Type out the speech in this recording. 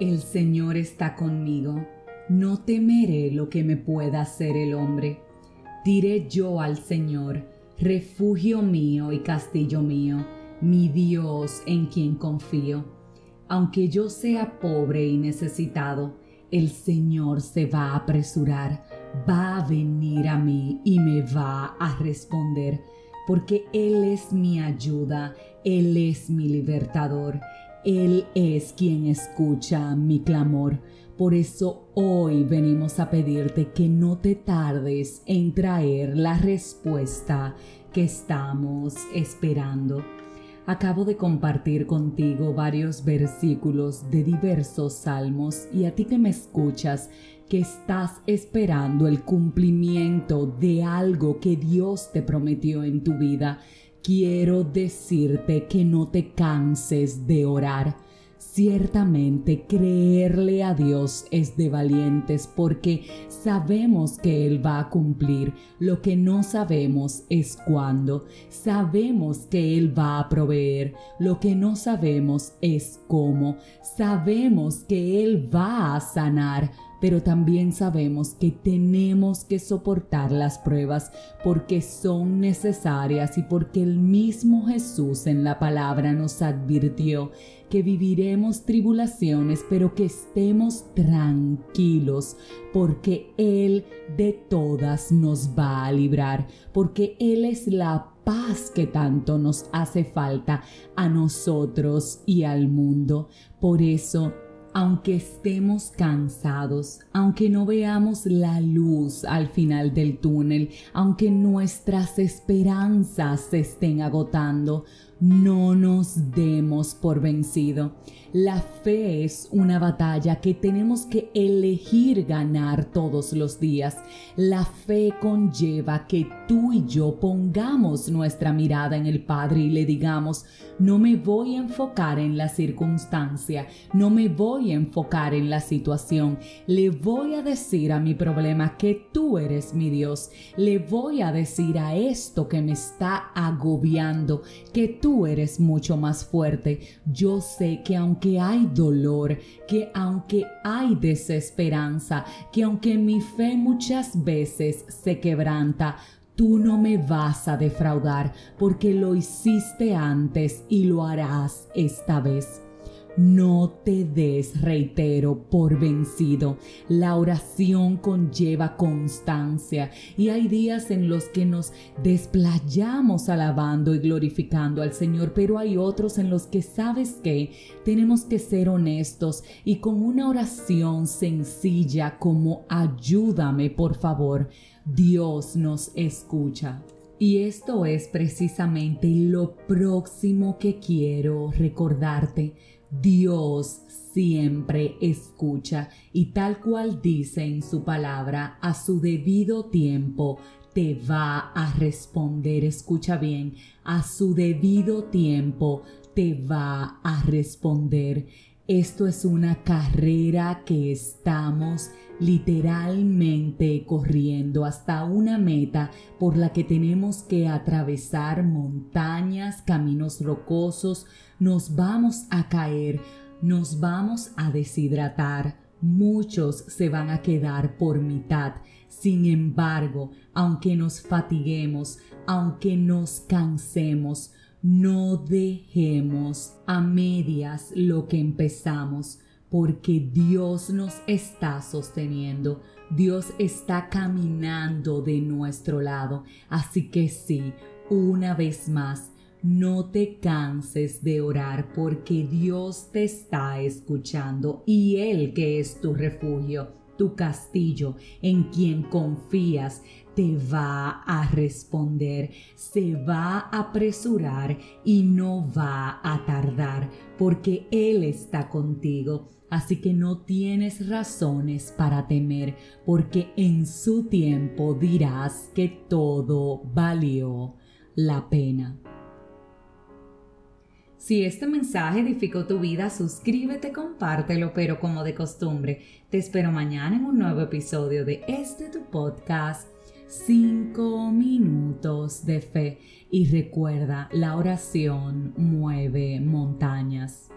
El Señor está conmigo, no temeré lo que me pueda hacer el hombre. Diré yo al Señor, refugio mío y castillo mío, mi Dios en quien confío. Aunque yo sea pobre y necesitado, el Señor se va a apresurar, va a venir a mí y me va a responder, porque Él es mi ayuda, Él es mi libertador él es quien escucha mi clamor. Por eso hoy venimos a pedirte que no te tardes en traer la respuesta que estamos esperando. Acabo de compartir contigo varios versículos de diversos salmos y a ti que me escuchas, que estás esperando el cumplimiento de algo que Dios te prometió en tu vida, quiero decirte que no te canses de orar. Ciertamente creerle a Dios es de valientes porque sabemos que Él va a cumplir. Lo que no sabemos es cuándo. Sabemos que Él va a proveer. Lo que no sabemos es cómo. Sabemos que Él va a sanar pero también sabemos que tenemos que soportar las pruebas porque son necesarias y porque el mismo Jesús en la palabra nos advirtió que viviremos tribulaciones, pero que estemos tranquilos, porque Él de todas nos va a librar, porque Él es la paz que tanto nos hace falta a nosotros y al mundo. Por eso, aunque estemos cansados, aunque no veamos la luz al final del túnel, aunque nuestras esperanzas se estén agotando, no nos demos por vencido. La fe es una batalla que tenemos que elegir ganar todos los días. La fe conlleva que tú y yo pongamos nuestra mirada en el Padre y le digamos, no me voy a enfocar en la circunstancia, no me voy a enfocar en la situación, le voy a decir a mi problema que tú eres mi Dios, le voy a decir a esto que me está agobiando que tú tú eres mucho más fuerte. Yo sé que aunque hay dolor, que aunque hay desesperanza, que aunque mi fe muchas veces se quebranta, tú no me vas a defraudar porque lo hiciste antes y lo harás esta vez. No te des, reitero, por vencido. La oración conlleva constancia y hay días en los que nos desplayamos alabando y glorificando al Señor, pero hay otros en los que sabes que tenemos que ser honestos y con una oración sencilla como ayúdame por favor, Dios nos escucha. Y esto es precisamente lo próximo que quiero recordarte Dios siempre escucha y tal cual dice en su palabra, a su debido tiempo te va a responder. Escucha bien, a su debido tiempo te va a responder. Esto es una carrera que estamos literalmente corriendo hasta una meta por la que tenemos que atravesar montañas, caminos rocosos, nos vamos a caer, nos vamos a deshidratar, muchos se van a quedar por mitad. Sin embargo, aunque nos fatiguemos, aunque nos cansemos, no dejemos a medias lo que empezamos, porque Dios nos está sosteniendo, Dios está caminando de nuestro lado. Así que sí, una vez más, no te canses de orar porque Dios te está escuchando y Él que es tu refugio, tu castillo, en quien confías, te va a responder, se va a apresurar y no va a tardar, porque Él está contigo. Así que no tienes razones para temer, porque en su tiempo dirás que todo valió la pena. Si este mensaje edificó tu vida, suscríbete, compártelo, pero como de costumbre, te espero mañana en un nuevo episodio de este tu podcast 5 minutos de fe y recuerda, la oración mueve montañas.